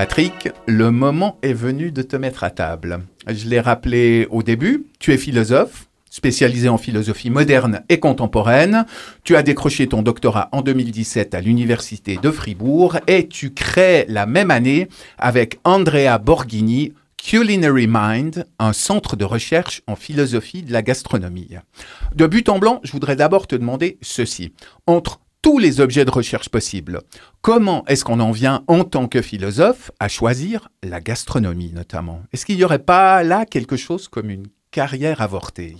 Patrick, le moment est venu de te mettre à table. Je l'ai rappelé au début, tu es philosophe, spécialisé en philosophie moderne et contemporaine. Tu as décroché ton doctorat en 2017 à l'Université de Fribourg et tu crées la même année avec Andrea Borghini Culinary Mind, un centre de recherche en philosophie de la gastronomie. De but en blanc, je voudrais d'abord te demander ceci. Entre tous les objets de recherche possibles, comment est-ce qu'on en vient en tant que philosophe à choisir la gastronomie notamment? Est-ce qu'il n'y aurait pas là quelque chose comme une carrière avortée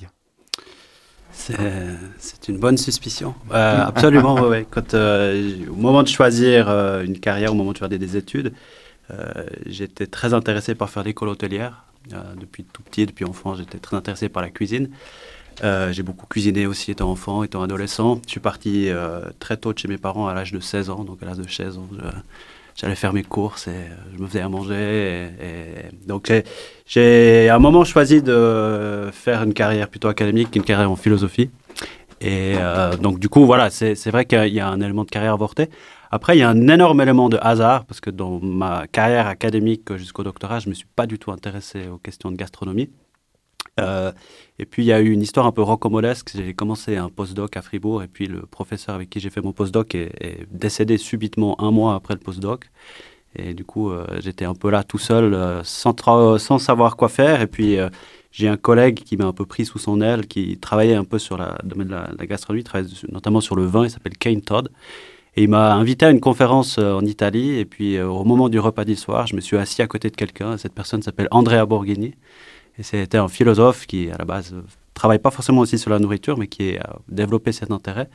c'est une bonne suspicion. Euh, absolument, oui. Euh, au moment de choisir euh, une carrière, au moment de faire des, études, j'étais très intéressé par faire l'école hôtelière. depuis tout petit, depuis enfant, j'étais très intéressé par la cuisine. J'ai beaucoup cuisiné aussi étant enfant, étant adolescent. Je suis parti très tôt de chez mes parents à l'âge de 16 ans. Donc à l'âge de 16 ans, j'allais faire mes courses et je me faisais à manger. Donc j'ai à un moment choisi de faire une carrière plutôt académique qu'une carrière en philosophie. Et euh, donc du coup, voilà, c'est vrai qu'il y a un élément de carrière avorté. Après, il y a un énorme élément de hasard, parce que dans ma carrière académique jusqu'au doctorat, je ne me suis pas du tout intéressé aux questions de gastronomie. Euh, et puis, il y a eu une histoire un peu rocambolesque. J'ai commencé un postdoc à Fribourg, et puis le professeur avec qui j'ai fait mon postdoc est, est, décédé subitement un mois après le postdoc. Et du coup, euh, j'étais un peu là tout seul, euh, sans, savoir quoi faire. Et puis, j'ai un collègue qui m'a un peu pris sous son aile, qui travaillait un peu sur le domaine de la, gastronomie, travaille notamment sur le vin, il s'appelle Kane Todd. Et il m'a invité à une conférence en Italie. Et puis, au moment du repas du soir, je me suis assis à côté de quelqu'un. Cette personne s'appelle Andrea Borghini. Et c'était un philosophe qui, à la base, travaille pas forcément aussi sur la nourriture, mais qui a développé cet intérêt.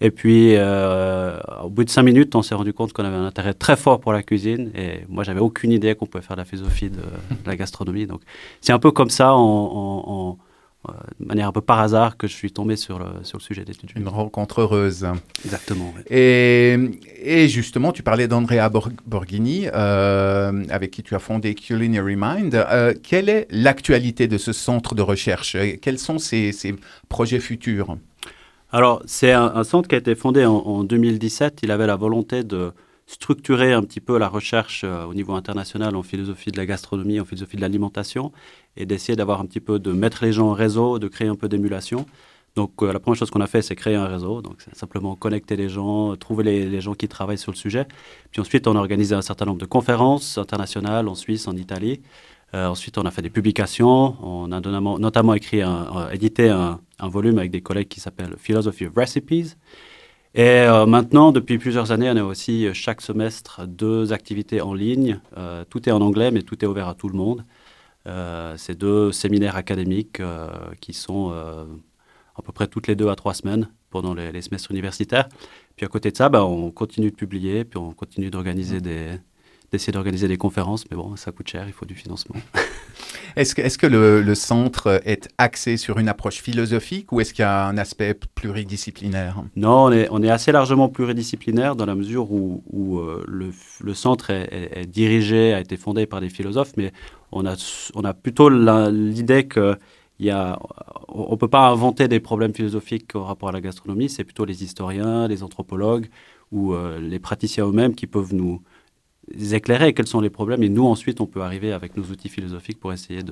Et puis, euh, au bout de cinq minutes, on s'est rendu compte qu'on avait un intérêt très fort pour la cuisine. Et moi, j'avais aucune idée qu'on pouvait faire la philosophie de, la gastronomie. Donc, c'est un peu comme ça, de manière un peu par hasard que je suis tombé sur le, sur le sujet d'études. Une rencontre heureuse. Exactement. Et, et, justement, tu parlais d'Andrea Borghini, euh, avec qui tu as fondé Culinary Mind. Euh, quelle est l'actualité de ce centre de recherche? Quels sont ses, ses projets futurs? Alors, c'est un, centre qui a été fondé en, en, 2017. Il avait la volonté de structurer un petit peu la recherche au niveau international en philosophie de la gastronomie, en philosophie de l'alimentation et d'essayer d'avoir un petit peu, de mettre les gens en réseau, de créer un peu d'émulation. Donc euh, la première chose qu'on a fait, c'est créer un réseau. Donc simplement connecter les gens, trouver les, gens qui travaillent sur le sujet. Puis ensuite, on a organisé un certain nombre de conférences internationales en Suisse, en Italie. Euh, ensuite, on a fait des publications. On a notamment, écrit un, édité un, volume avec des collègues qui s'appelle Philosophy of Recipes. Et euh, maintenant, depuis plusieurs années, on a aussi chaque semestre deux activités en ligne. tout est en anglais, mais tout est ouvert à tout le monde. Euh, ces deux séminaires académiques euh, qui sont euh, à peu près toutes les deux à trois semaines pendant les, semestres universitaires. Puis à côté de ça, ben, on continue de publier, puis on continue d'organiser des, d'essayer d'organiser des conférences, mais bon, ça coûte cher, il faut du financement. est-ce que, est que le, le, centre est axé sur une approche philosophique ou est-ce qu'il y a un aspect pluridisciplinaire? Non, on est, on est, assez largement pluridisciplinaire dans la mesure où, où le, le, centre est, est, dirigé, a été fondé par des philosophes, mais on a, on a plutôt l'idée que il on ne peut pas inventer des problèmes philosophiques au rapport à la gastronomie, c'est plutôt les historiens, les anthropologues ou euh, les praticiens eux-mêmes qui peuvent nous éclairer quels sont les problèmes et nous ensuite on peut arriver avec nos outils philosophiques pour essayer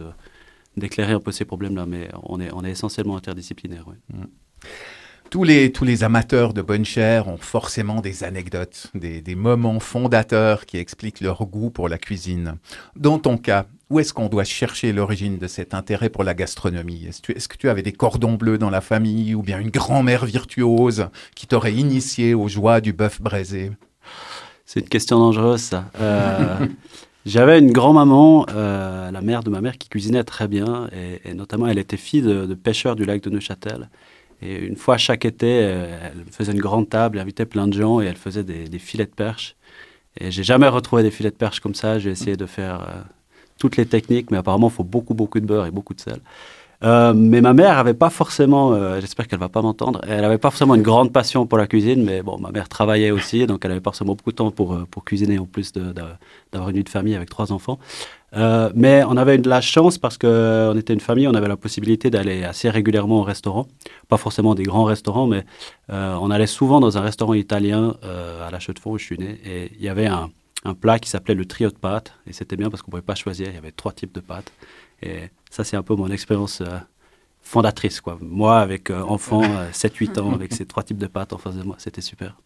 d'éclairer un peu ces problèmes-là, mais on est, on est essentiellement interdisciplinaire. Mmh. Tous les, tous les amateurs de bonne chair ont forcément des anecdotes, des, des moments fondateurs qui expliquent leur goût pour la cuisine. Dans ton cas, où est-ce qu'on doit chercher l'origine de cet intérêt pour la gastronomie? Est-ce que tu avais des cordons bleus dans la famille ou bien une grand-mère virtuose qui t'aurait initié aux joies du bœuf braisé? C'est une question dangereuse, ça. Euh, j'avais une grand-maman, euh, la mère de ma mère, qui cuisinait très bien, et, notamment elle était fille de, pêcheurs du lac de Neuchâtel. Et une fois chaque été, euh, elle faisait une grande table, elle invitait plein de gens et elle faisait des filets de perche. Et j'ai jamais retrouvé des filets de perche comme ça. J'ai essayé de faire toutes les techniques, mais apparemment, il faut beaucoup, beaucoup de beurre et beaucoup de sel. Euh, mais ma mère avait pas forcément, euh, j'espère qu'elle va pas m'entendre, elle avait pas forcément une grande passion pour la cuisine, mais bon, ma mère travaillait aussi, donc elle avait pas forcément beaucoup de temps pour, euh, pour cuisiner en plus d'avoir une vie de famille avec trois enfants. mais on avait de la chance parce qu'on était une famille, on avait la possibilité d'aller assez régulièrement au restaurant, pas forcément des grands restaurants, mais on allait souvent dans un restaurant italien à la Chaux de Fonds où je suis né, et il y avait un, un plat qui s'appelait le trio de pâtes. Et c'était bien parce qu'on ne pouvait pas choisir, il y avait trois types de pâtes. Et ça, c'est un peu mon expérience euh, fondatrice. Quoi. Moi, avec euh, enfant, 7-8 ans, avec ces trois types de pâtes en face de moi, c'était super.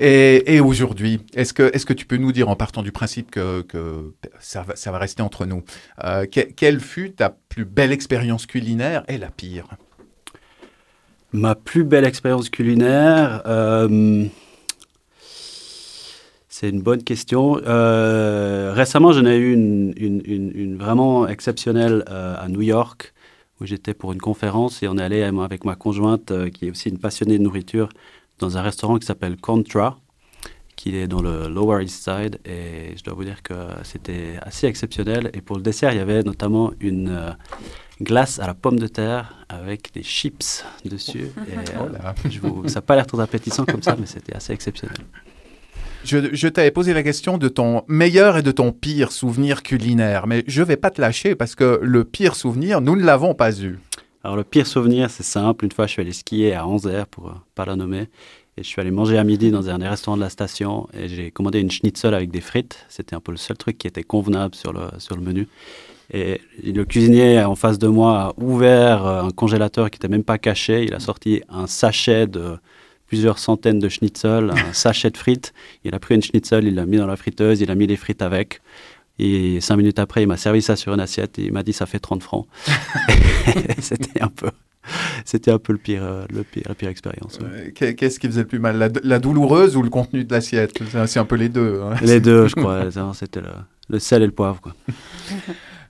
Et, aujourd'hui, est-ce que, est que tu peux nous dire, en partant du principe que, que ça, va, ça, va, rester entre nous, quelle fut ta plus belle expérience culinaire et la pire? Ma plus belle expérience culinaire, euh, c'est une bonne question. Euh, récemment, j'en ai eu une, une, une, vraiment exceptionnelle euh, à New York, où j'étais pour une conférence et on est allé avec ma conjointe, qui est aussi une passionnée de nourriture, dans un restaurant qui s'appelle Contra, qui est dans le Lower East Side. Et je dois vous dire que c'était assez exceptionnel. Et pour le dessert, il y avait notamment une glace à la pomme de terre avec des chips dessus. Et, euh, ça n'a pas l'air trop appétissant comme ça, mais c'était assez exceptionnel. Je, t'avais posé la question de ton meilleur et de ton pire souvenir culinaire, mais je vais pas te lâcher parce que le pire souvenir, nous ne l'avons pas eu. Alors le pire souvenir, c'est simple. Une fois, je suis allé skier à Anzer, pour ne euh, pas la nommer, et je suis allé manger à midi dans un des restaurants de la station, et j'ai commandé une schnitzel avec des frites. C'était un peu le seul truc qui était convenable sur le, sur le menu. Et le cuisinier en face de moi a ouvert euh, un congélateur qui n'était même pas caché. Il a sorti un sachet de plusieurs centaines de schnitzel, un sachet de frites. Il a pris une schnitzel, il l'a mis dans la friteuse, il a mis les frites avec. Et cinq minutes après, il m'a servi ça sur une assiette et il m'a dit ça fait 30 francs. c'était un peu, c'était un peu le pire, euh, le pire, la pire expérience. Qu'est-ce qui faisait le plus mal, la, douloureuse ou le contenu de l'assiette? C'est un peu les deux. Hein. Les deux, je crois. C'était le, le, sel et le poivre. Quoi.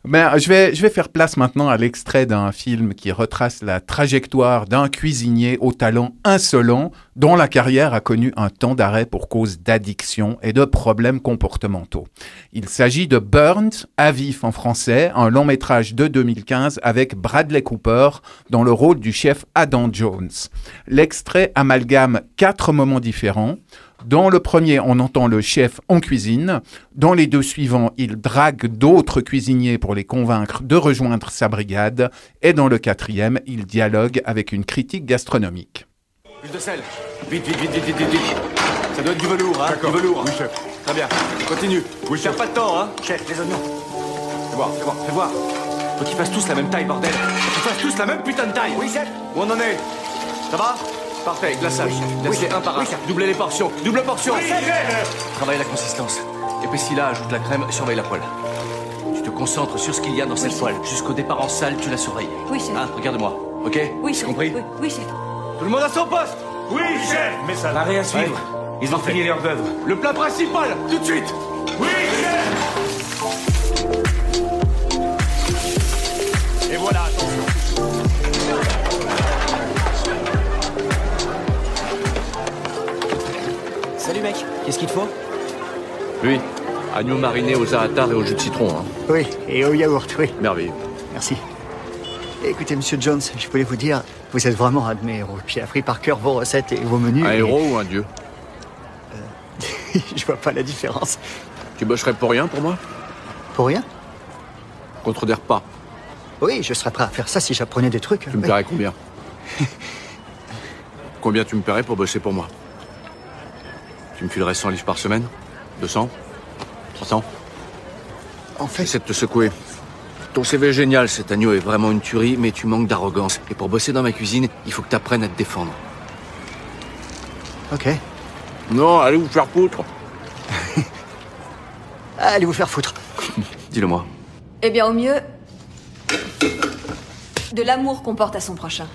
Mais euh, je, vais, je vais faire place maintenant à l'extrait d'un film qui retrace la trajectoire d'un cuisinier au talent insolent dont la carrière a connu un temps d'arrêt pour cause d'addiction et de problèmes comportementaux. Il s'agit de Burnt à vif en français, un long métrage de 2015 avec Bradley Cooper dans le rôle du chef Adam Jones. L'extrait amalgame quatre moments différents. Dans le premier, on entend le chef en cuisine. Dans les deux suivants, il drague d'autres cuisiniers pour les convaincre de rejoindre sa brigade. Et dans le quatrième, il dialogue avec une critique gastronomique. Plus de sel. Vite, vite, vite, vite, vite, vite. Ça doit être du velours, hein Du velours. Oui, chef. Très bien. Continue. Oui, chef. pas de temps, hein Chef, les oignons. Fais voir, fais voir, fais voir. Faut qu'ils fassent tous la même taille, bordel. Faut qu'ils fassent tous la même putain de taille. Oui, chef. Où on en est? Ça va? Parfait, glaçage. Laisse-les un par un. Doublez les portions. Double portion. Travaille la consistance. Épaissis-la, ajoute la crème, surveille la poêle. Tu te concentres sur ce qu'il y a dans cette poêle. Jusqu'au départ en salle, tu la surveilles. Oui, chef. Ah, regarde-moi. Ok Oui, chef. compris oui, chef. Tout le monde à son poste Oui, chef Mais ça n'a rien à suivre. Ils ont fini leur d'œuvre. Le plat principal, tout de suite Oui, chef Et voilà, attention. Qu'est-ce qu'il te faut? Oui, agneau mariné au za'atar et au jus de citron. Hein. Oui, et au yaourt, oui. Merveilleux. Merci. Écoutez, monsieur Jones, je voulais vous dire, vous êtes vraiment un de mes héros. J'ai appris par cœur vos recettes et vos menus. Un héros ou un dieu? Euh, Je vois pas la différence. Tu bosserais pour rien pour moi? Pour rien? Contredère pas. Oui, je serais prêt à faire ça si j'apprenais des trucs. Tu me paierais combien? Combien tu me paierais pour bosser pour moi? Tu me filerais 100 livres par semaine? 200 300 En fait... Essaie de te secouer. Ton CV est génial, cet agneau est vraiment une tuerie, mais tu manques d'arrogance. Et pour bosser dans ma cuisine, il faut que tu apprennes à te défendre. Ok. Non, allez vous faire foutre. allez vous faire foutre. Dis-le-moi. Eh bien, au mieux, de l'amour qu'on porte à son prochain.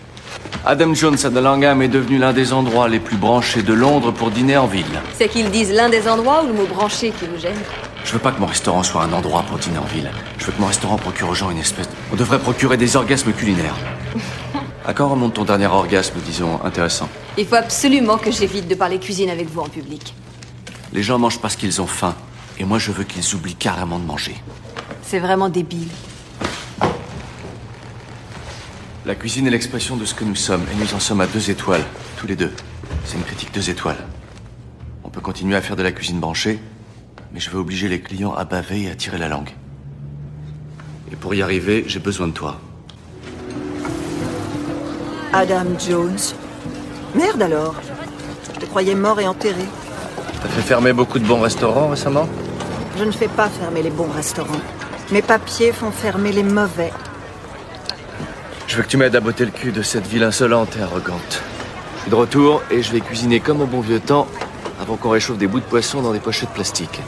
Adam Jones à de Langham est devenu l'un des endroits les plus branchés de Londres pour dîner en ville. C'est qu'ils disent l'un des endroits ou le mot branché qui nous gêne Je veux pas que mon restaurant soit un endroit pour dîner en ville. Je veux que mon restaurant procure aux gens une espèce... On devrait procurer des orgasmes culinaires. à quand remonte ton dernier orgasme, disons, intéressant Il faut absolument que j'évite de parler cuisine avec vous en public. Les gens mangent parce qu'ils ont faim. Et moi, je veux qu'ils oublient carrément de manger. C'est vraiment débile. La cuisine est l'expression de ce que nous sommes, et nous en sommes à deux étoiles, tous les deux. C'est une critique deux étoiles. On peut continuer à faire de la cuisine branchée, mais je veux obliger les clients à baver et à tirer la langue. Et pour y arriver, j'ai besoin de toi. Adam Jones. Merde alors. Je te croyais mort et enterré. T'as fait fermer beaucoup de bons restaurants récemment? Je ne fais pas fermer les bons restaurants. Mes papiers font fermer les mauvais. Je veux que tu m'aides à botter le cul de cette ville insolente et arrogante. Je suis de retour et je vais cuisiner comme au bon vieux temps avant qu'on réchauffe des bouts de poisson dans des pochettes plastiques.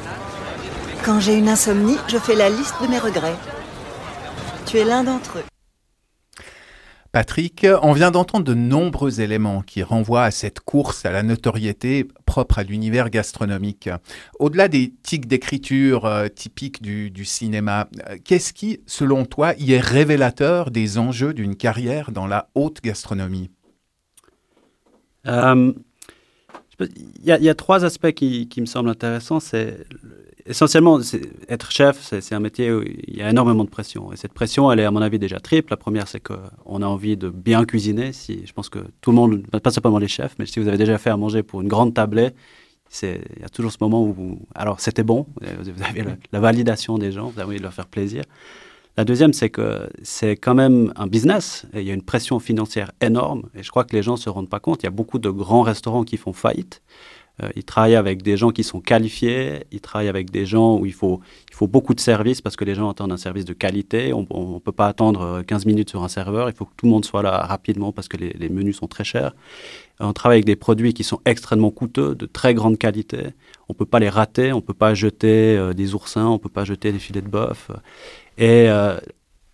Quand j'ai une insomnie, je fais la liste de mes regrets. Tu es l'un d'entre eux. Patrick, on vient d'entendre de nombreux éléments qui renvoient à cette course à la notoriété propre à l'univers gastronomique. Au-delà des tics d'écriture euh, typiques du, cinéma, euh, qu'est-ce qui, selon toi, y est révélateur des enjeux d'une carrière dans la haute gastronomie? Euh, Il y, a- trois aspects qui me semblent intéressants. C'est essentiellement être chef, c'est un métier où il y a énormément de pression. Et cette pression, elle est à mon avis déjà triple. La première, c'est qu'on a envie de bien cuisiner. Si je pense que tout le monde, pas simplement les chefs, mais si vous avez déjà fait à manger pour une grande tablée, il y a toujours ce moment où vous, alors c'était bon, vous avez la, la validation des gens, vous avez envie de leur faire plaisir. La deuxième, c'est que c'est quand même un business et il y a une pression financière énorme et je crois que les gens ne se rendent pas compte. Il y a beaucoup de grands restaurants qui font faillite. Euh, ils travaillent avec des gens qui sont qualifiés, ils travaillent avec des gens où il faut, il beaucoup de services parce que les gens attendent un service de qualité. On ne peut pas attendre euh, 15 minutes sur un serveur, il faut que tout le monde soit là rapidement parce que les, menus sont très chers. On travaille avec des produits qui sont extrêmement coûteux, de très grande qualité. On ne peut pas les rater, on ne peut pas jeter euh, des oursins, on ne peut pas jeter des filets de bœuf. Et euh,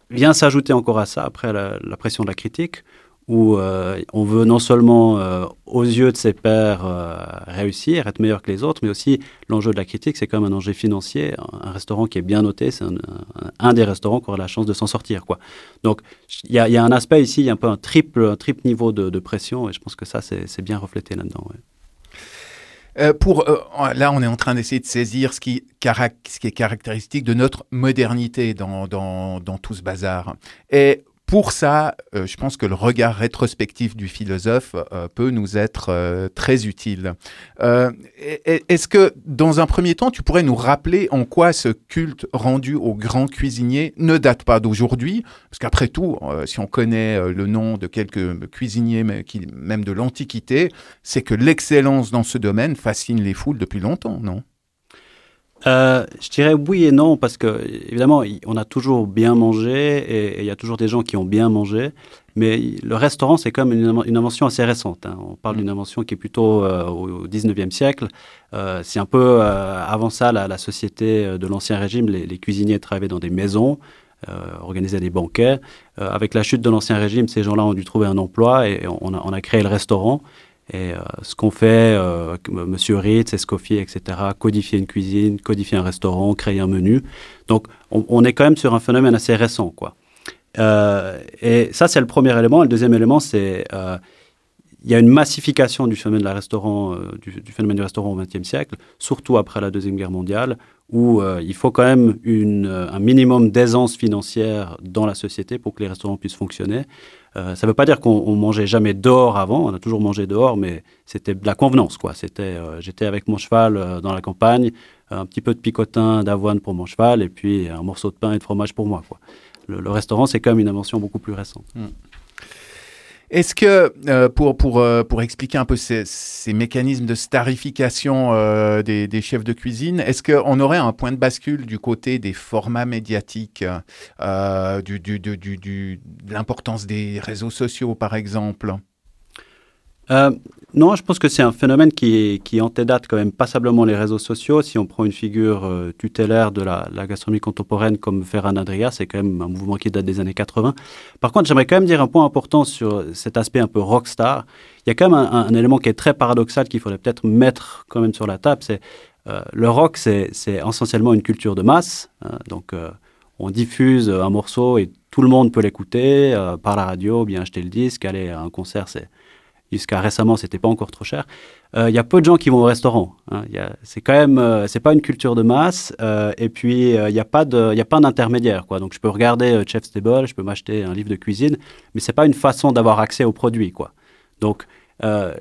vient s'ajouter encore à ça, après la pression de la critique, où euh, on veut non seulement, euh, aux yeux de ses pairs, euh, réussir, être meilleur que les autres, mais aussi l'enjeu de la critique, c'est quand même un enjeu financier. Un, restaurant qui est bien noté, c'est un, des restaurants qui aura la chance de s'en sortir. Quoi. Donc il y, a un aspect ici, il y a un peu un triple, niveau de, pression, et je pense que ça, c'est bien reflété là-dedans. Pour, là, on est en train d'essayer de saisir ce qui, est caractéristique de notre modernité dans, dans, dans tout ce bazar. Et pour ça, euh, je pense que le regard rétrospectif du philosophe euh, peut nous être euh, très utile. Est-ce que, dans un premier temps, tu pourrais nous rappeler en quoi ce culte rendu aux grands cuisiniers ne date pas d'aujourd'hui? Parce qu'après tout, si on connaît le nom de quelques cuisiniers, même de l'Antiquité, c'est que l'excellence dans ce domaine fascine les foules depuis longtemps, non? Euh, je dirais oui et non, parce que évidemment, on a toujours bien mangé et il y a toujours des gens qui ont bien mangé, mais le restaurant, c'est comme une, une, invention assez récente. Hein. On parle d'une invention qui est plutôt euh, au 19e siècle. Euh, c'est un peu avant ça, la, la, société de l'Ancien Régime, les, les, cuisiniers travaillaient dans des maisons. organisaient des banquets. avec la chute de l'Ancien Régime, ces gens-là ont dû trouver un emploi et on a, on a créé le restaurant. Et euh, ce qu'on fait, euh, Monsieur Ritz, Escoffier, etc., codifier une cuisine, codifier un restaurant, créer un menu. Donc, on, est quand même sur un phénomène assez récent, quoi. Euh, et ça, c'est le premier élément. Le deuxième élément, c'est il y a une massification restaurant, du, phénomène du restaurant au XXe siècle, surtout après la Deuxième Guerre mondiale, où il faut quand même une, un minimum d'aisance financière dans la société pour que les restaurants puissent fonctionner. Euh, ça ne veut pas dire qu'on mangeait jamais dehors avant, on a toujours mangé dehors, mais c'était de la convenance. C'était, euh, J'étais avec mon cheval euh, dans la campagne, un petit peu de picotin d'avoine pour mon cheval, et puis un morceau de pain et de fromage pour moi. Le, restaurant, c'est quand même une invention beaucoup plus récente. Mm. Est-ce que, euh, pour, pour, euh, pour expliquer un peu ces, mécanismes de starification euh, des, chefs de cuisine, est-ce qu'on aurait un point de bascule du côté des formats médiatiques, du, du, du, du, de l'importance des réseaux sociaux, par exemple? Euh, non, je pense que c'est un phénomène qui, antédate quand même passablement les réseaux sociaux. Si on prend une figure euh, tutélaire de la, gastronomie contemporaine comme Ferran Adrià, c'est quand même un mouvement qui date des années 80. Par contre, j'aimerais quand même dire un point important sur cet aspect un peu rockstar. Il y a quand même un, élément qui est très paradoxal qu'il faudrait peut-être mettre quand même sur la table. C'est euh, le rock, c'est essentiellement une culture de masse. Hein, donc, on diffuse un morceau et tout le monde peut l'écouter par la radio, bien acheter le disque, aller à un concert, c'est jusqu'à récemment, c'était pas encore trop cher. Il euh, y a peu de gens qui vont au restaurant. Hein. C'est quand même, euh, c'est pas une culture de masse. Euh, et puis, il n'y a pas de, il a pas d'intermédiaire, quoi. Donc, je peux regarder Chef's Table, je peux m'acheter un livre de cuisine, mais c'est pas une façon d'avoir accès aux produits, quoi. Donc, euh,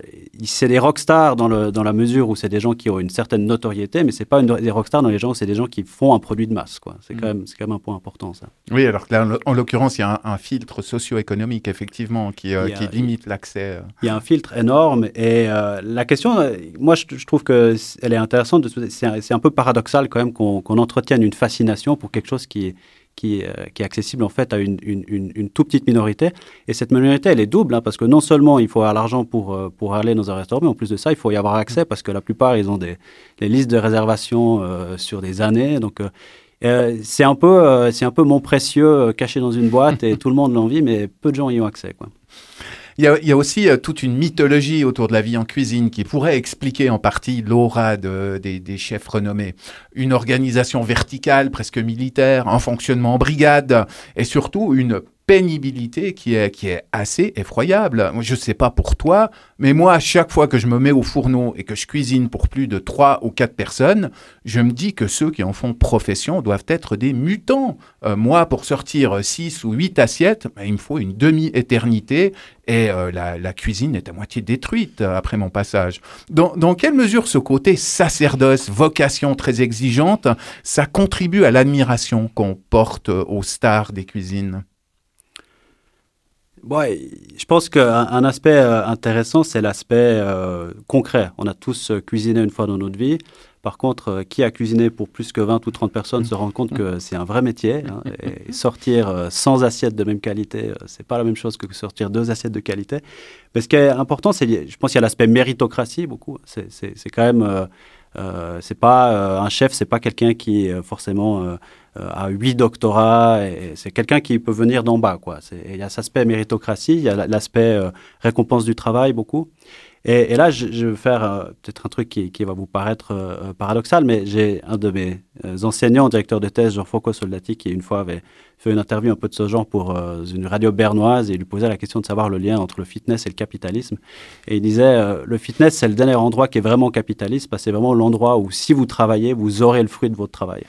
c'est des rockstars dans, le, dans la mesure où c'est des gens qui ont une certaine notoriété, mais c'est pas une, des rockstars dans les gens, c'est des gens qui font un produit de masse. Quoi. C'est, quand mm. même, c'est quand même un point important, ça. Oui, alors là, en l'occurrence, il y a un, filtre socio-économique, effectivement, qui, euh, qui limite l'accès. Euh. Il y a un filtre énorme. Et la question, moi, je, trouve qu'elle est intéressante. C'est, c'est un peu paradoxal, quand même, qu'on, qu'on entretienne une fascination pour quelque chose qui est qui, euh, qui, est accessible en fait à une, une, une, toute petite minorité. Et cette minorité, elle est double, hein, parce que non seulement il faut avoir l'argent pour, euh, pour aller dans un restaurant, mais en plus de ça, il faut y avoir accès, parce que la plupart, ils ont des les listes de réservation euh, sur des années. Donc, c'est un, peu, c'est un peu mon précieux caché dans une boîte, et tout le monde l'envie, mais peu de gens y ont accès. Quoi. Il y, a, aussi euh, toute une mythologie autour de la vie en cuisine qui pourrait expliquer en partie l'aura des, des, chefs renommés. Une organisation verticale, presque militaire, un fonctionnement en brigade, et surtout une pénibilité qui est, qui est assez effroyable. Je ne sais pas pour toi, mais moi, à chaque fois que je me mets au fourneau et que je cuisine pour plus de 3 ou 4 personnes, je me dis que ceux qui en font profession doivent être des mutants. Euh, moi, pour sortir 6 ou 8 assiettes, ben, il me faut une demi-éternité et euh, la, cuisine est à moitié détruite après mon passage. Dans, dans quelle mesure ce côté sacerdoce, vocation très exigeante, ça contribue à l'admiration qu'on porte aux stars des cuisines Ouais, je pense qu'un aspect euh, intéressant, c'est l'aspect euh, concret. On a tous euh, cuisiné une fois dans notre vie. Par contre, qui a cuisiné pour plus que 20 ou 30 personnes se rend compte que c'est un vrai métier. Hein, et sortir sans assiette de même qualité, c'est pas la même chose que sortir deux assiettes de qualité. Mais ce qui est important, c'est, je pense qu'il y a l'aspect méritocratie beaucoup. C'est quand même, c'est pas un chef, c'est pas quelqu'un qui forcément à huit doctorats. C'est quelqu'un qui peut venir d'en bas. Quoi. Il y a cet aspect méritocratie, il y a l'aspect euh, récompense du travail beaucoup. Et, là, je, vais faire euh, peut-être un truc qui, va vous paraître euh, paradoxal, mais j'ai un de mes enseignants, directeur de thèse, Jean Foucault Soldati, qui une fois avait fait une interview un peu de ce genre pour une radio bernoise et lui posait la question de savoir le lien entre le fitness et le capitalisme. Et il disait, le fitness, c'est le dernier endroit qui est vraiment capitaliste, parce que c'est vraiment l'endroit où si vous travaillez, vous aurez le fruit de votre travail.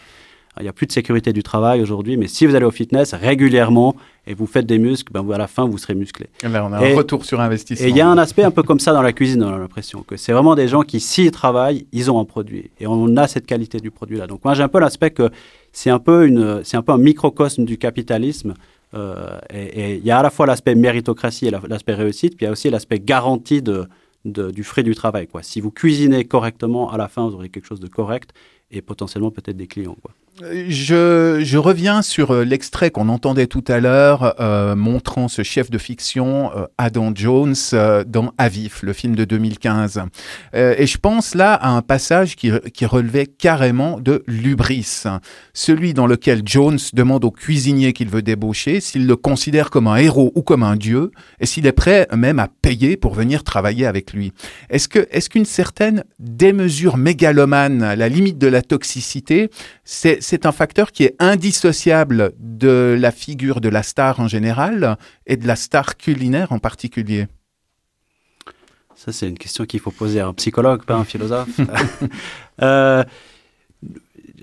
Il n'y a plus de sécurité du travail aujourd'hui, mais si vous allez au fitness régulièrement et vous faites des muscles, ben, à la fin, vous serez musclé. Eh ben, on a un retour sur investissement. Et il y a un aspect un peu comme ça dans la cuisine, on a l'impression, que c'est vraiment des gens qui, s'ils travaillent, ils ont un produit. Et on a cette qualité du produit-là. Donc moi, j'ai un peu l'aspect que c'est un, peu une, un peu un microcosme du capitalisme. Euh, et il y a à la fois l'aspect méritocratie et l'aspect réussite, puis il y a aussi l'aspect garantie de, du fruit du travail. Quoi. Si vous cuisinez correctement, à la fin, vous aurez quelque chose de correct et potentiellement peut-être des clients. Quoi. Je, je, reviens sur euh, l'extrait qu'on entendait tout à l'heure, euh, montrant ce chef de fiction, euh, Adam Jones, dans Avif, le film de 2015. et je pense là à un passage qui, qui relevait carrément de l'ubris, celui dans lequel Jones demande au cuisinier qu'il veut débaucher s'il le considère comme un héros ou comme un dieu, et s'il est prêt même à payer pour venir travailler avec lui. Est-ce est-ce qu'une certaine démesure mégalomane, à la limite de la toxicité, c'est c'est un facteur qui est indissociable de la figure de la star en général et de la star culinaire en particulier. Ça, c'est une question qu'il faut poser à un psychologue, pas à un philosophe. euh,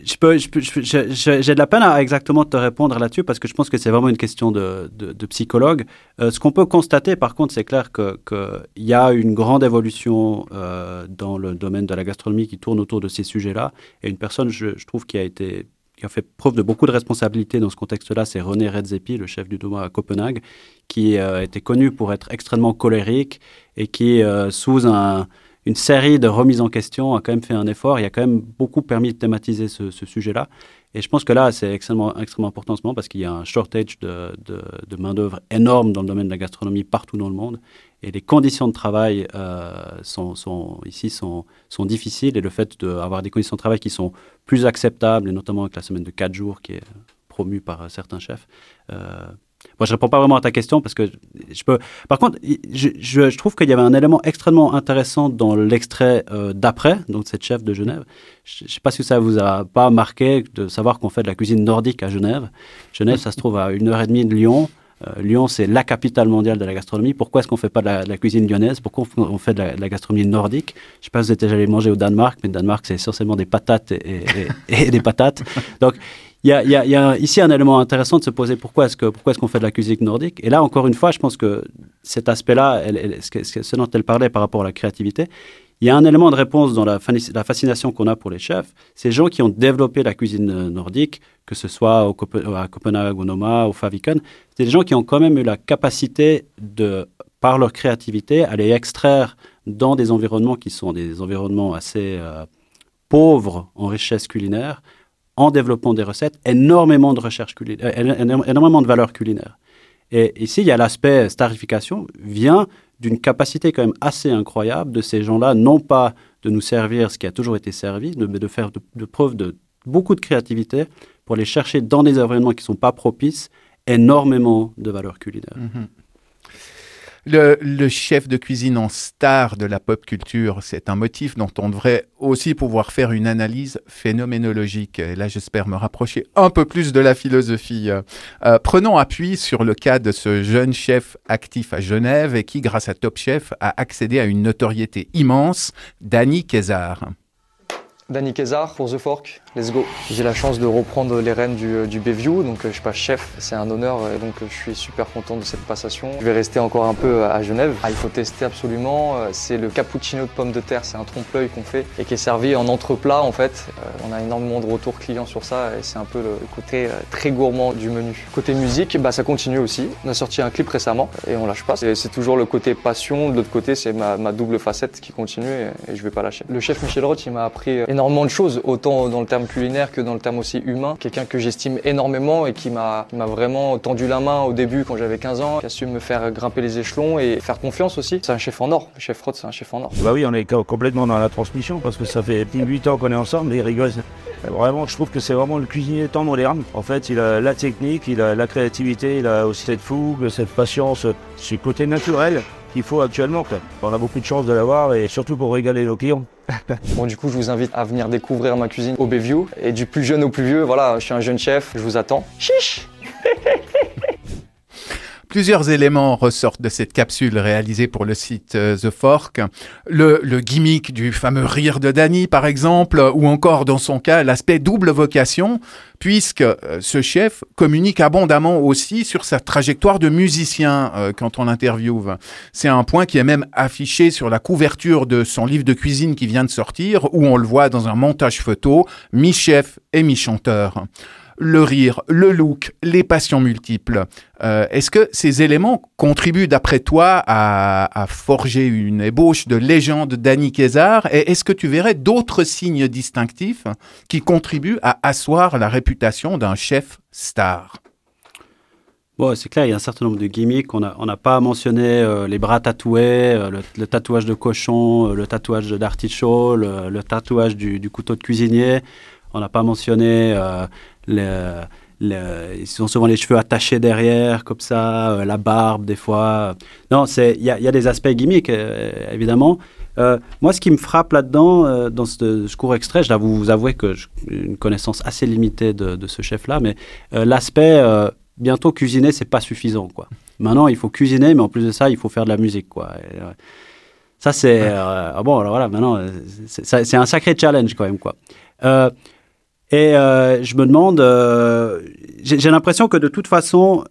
je j'ai de la peine à exactement te répondre là-dessus parce que je pense que c'est vraiment une question de, de, psychologue. Euh, ce qu'on peut constater, par contre, c'est clair qu'il que y a une grande évolution euh, dans le domaine de la gastronomie qui tourne autour de ces sujets-là. Et une personne, je, trouve, qui a été qui a fait preuve de beaucoup de responsabilité dans ce contexte-là, c'est René Redzepi, le chef du Doma à Copenhague, qui euh, était connu pour être extrêmement colérique et qui, euh, sous une série de remises en question, a quand même fait un effort. Il a quand même beaucoup permis de thématiser ce, sujet-là. Et je pense que là, c'est extrêmement, important en ce moment parce qu'il y a un shortage de, main-d'œuvre énorme dans le domaine de la gastronomie partout dans le monde. Et les conditions de travail euh, sont, ici sont, sont, difficiles et le fait d'avoir des conditions de travail qui sont plus acceptables, et notamment avec la semaine de 4 jours qui est promue par certains chefs. Euh, moi, je réponds pas vraiment à ta question parce que je peux. Par contre, je, trouve qu'il y avait un élément extrêmement intéressant dans l'extrait euh, d'après, donc cette chef de Genève. Je ne sais pas si ça vous a pas marqué de savoir qu'on fait de la cuisine nordique à Genève. Genève, ça se trouve à une heure et demie de Lyon. Euh, Lyon, c'est la capitale mondiale de la gastronomie. Pourquoi est-ce qu'on ne fait pas de la, cuisine lyonnaise? Pourquoi on fait de la, gastronomie nordique? Je ne sais pas si vous êtes déjà allé manger au Danemark, mais le Danemark, c'est essentiellement des patates et, des patates. Donc, il y, a, ici un élément intéressant de se poser pourquoi est-ce qu'on est fait de la cuisine nordique. Et là, encore une fois, je pense que cet aspect-là, ce, dont elle parlait par rapport à la créativité, il y a un élément de réponse dans la, fascination qu'on a pour les chefs. Ces gens qui ont développé la cuisine nordique, que ce soit au à Copenhague, au Noma, au Faviken, c'est des gens qui ont quand même eu la capacité de, par leur créativité, aller extraire dans des environnements qui sont des environnements assez euh, pauvres en richesse culinaire, en développant des recettes, énormément de recherche culinaire, euh, énormément de. Et ici, il y a l'aspect starification, vient d'une capacité quand même assez incroyable de ces gens-là, non pas de nous servir ce qui a toujours été servi, mais de faire de, preuve de beaucoup de créativité pour aller chercher dans des environnements qui ne sont pas propices énormément de valeur culinaire. Mm-hmm. Le, chef de cuisine en star de la pop culture, c'est un motif dont on devrait aussi pouvoir faire une analyse phénoménologique. Là, j'espère me rapprocher un peu plus de la philosophie. Euh, prenons appui sur le cas de ce jeune chef actif à Genève et qui, grâce à Top Chef, a accédé à une notoriété immense, Danny Kézar. Danny Kézar pour The Fork, let's go. J'ai la chance de reprendre les rênes du, euh, du Bayview, donc euh, je suis pas chef, c'est un honneur et donc euh, je suis super content de cette passation. Je vais rester encore un peu à Genève. Ah, il faut tester absolument, c'est le cappuccino de pommes de terre, c'est un trompe-l'œil qu'on fait et qui est servi en entreplat en fait. On a énormément de retours clients sur ça et c'est un peu le côté très gourmand du menu. Côté musique, bah, ça continue aussi. On a sorti un clip récemment et on lâche pas. C'est toujours le côté passion, de l'autre côté c'est ma, double facette qui continue et, et, je vais pas lâcher. Le chef Michel Roth, il m'a appris énormément de choses, autant dans le terme culinaire que dans le terme aussi humain. Quelqu'un que j'estime énormément et qui m'a vraiment tendu la main au début quand j'avais 15 ans, qui a su me faire grimper les échelons et faire confiance aussi. C'est un chef en or. Le chef Roth, c'est un chef en or. Bah oui, on est complètement dans la transmission parce que ça fait 8 ans qu'on est ensemble et rigole. Vraiment, je trouve que c'est vraiment le cuisinier temps moderne. En fait, il a la technique, il a la créativité, il a aussi cette fougue, cette patience, ce côté naturel faut actuellement. On a beaucoup de chance de l'avoir et surtout pour régaler nos clients. bon, du coup, je vous invite à venir découvrir ma cuisine au Bayview. Et du plus jeune au plus vieux, voilà, je suis un jeune chef, je vous attends. Chiche Plusieurs éléments ressortent de cette capsule réalisée pour le site euh, The Fork. Le, gimmick du fameux rire de Danny, par exemple, ou encore, dans son cas, l'aspect double vocation, puisque euh, ce chef communique abondamment aussi sur sa trajectoire de musicien euh, quand on l'interviewe. C'est un point qui est même affiché sur la couverture de son livre de cuisine qui vient de sortir, où on le voit dans un montage photo, mi-chef et mi-chanteur le rire, le look, les passions multiples. Euh, est-ce que ces éléments contribuent, d'après toi, à, forger une ébauche de légende d'Annie Kézar Et est-ce que tu verrais d'autres signes distinctifs qui contribuent à asseoir la réputation d'un chef star? Bon, c'est clair, il y a un certain nombre de gimmicks. On n'a pas mentionné euh, les bras tatoués, euh, le, tatouage de cochon, le tatouage d'artichaut, le, tatouage du, couteau de cuisinier. On n'a pas mentionné ils ont souvent les cheveux attachés derrière, comme ça, euh, la barbe des fois. Non, il y, a des aspects gimmicks, euh, évidemment. Euh, moi, ce qui me frappe là-dedans, dans ce, court extrait, je dois vous avouer que j'ai une connaissance assez limitée de, ce chef-là, mais l'aspect bientôt cuisiner, c'est pas suffisant, quoi. Maintenant, il faut cuisiner, mais en plus de ça, il faut faire de la musique, quoi. ça, c'est ah bon. Alors voilà, maintenant, c'est un sacré challenge quand même, quoi. Et euh, je me demande, euh, j'ai l'impression que de toute façon,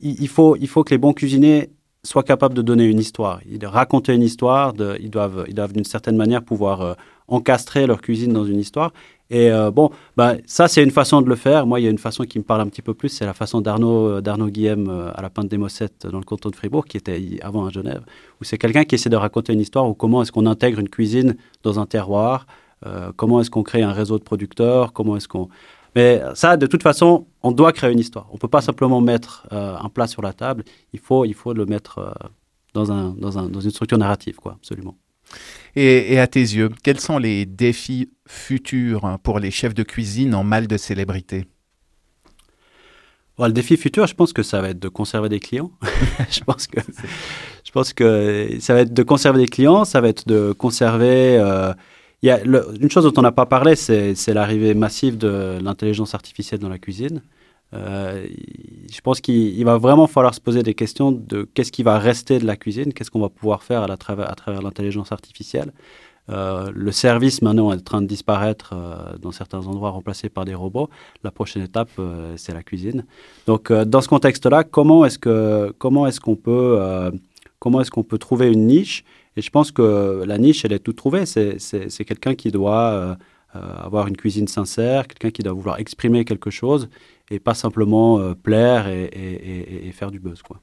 il, faut, il faut que les bons cuisiniers soient capables de donner une histoire, de raconter une histoire, ils doivent, ils doivent d'une certaine manière pouvoir euh, encastrer leur cuisine dans une histoire. Et bon, bah, ça, c'est une façon de le faire. Moi, il y a une façon qui me parle un petit peu plus, c'est la façon d'Arnaud d'Arnaud Guillem à la Pinte des Mossettes dans le canton de Fribourg, qui était avant à Genève, où c'est quelqu'un qui essaie de raconter une histoire ou comment est-ce qu'on intègre une cuisine dans un terroir, euh, comment est-ce qu'on crée un réseau de producteurs? Comment est-ce qu'on... Mais ça, de toute façon, on doit créer une histoire. On ne peut pas simplement mettre euh, un plat sur la table. Il faut, il faut le mettre euh, dans, un, dans, un, dans, une structure narrative, quoi, absolument. Et, et, à tes yeux, quels sont les défis futurs pour les chefs de cuisine en mal de célébrité? Le défi futur, je pense que ça va être de conserver des clients. je pense que je pense que ça va être de conserver des clients, ça va être de conserver il y a une chose dont on n'a pas parlé, c'est l'arrivée massive de l'intelligence artificielle dans la cuisine. Euh, je pense qu'il va vraiment falloir se poser des questions de qu'est-ce qui va rester de la cuisine, qu'est-ce qu'on va pouvoir faire à, travers, l'intelligence artificielle. Euh, le service maintenant est en train de disparaître euh, dans certains endroits, remplacé par des robots. La prochaine étape, c'est la cuisine. Donc, dans ce contexte-là, comment est-ce qu'on peut trouver une niche Et je pense que la niche, elle est toute trouvée. C'est, quelqu'un qui doit avoir une cuisine sincère, quelqu'un qui doit vouloir exprimer quelque chose et pas simplement plaire et, et, faire du buzz, quoi.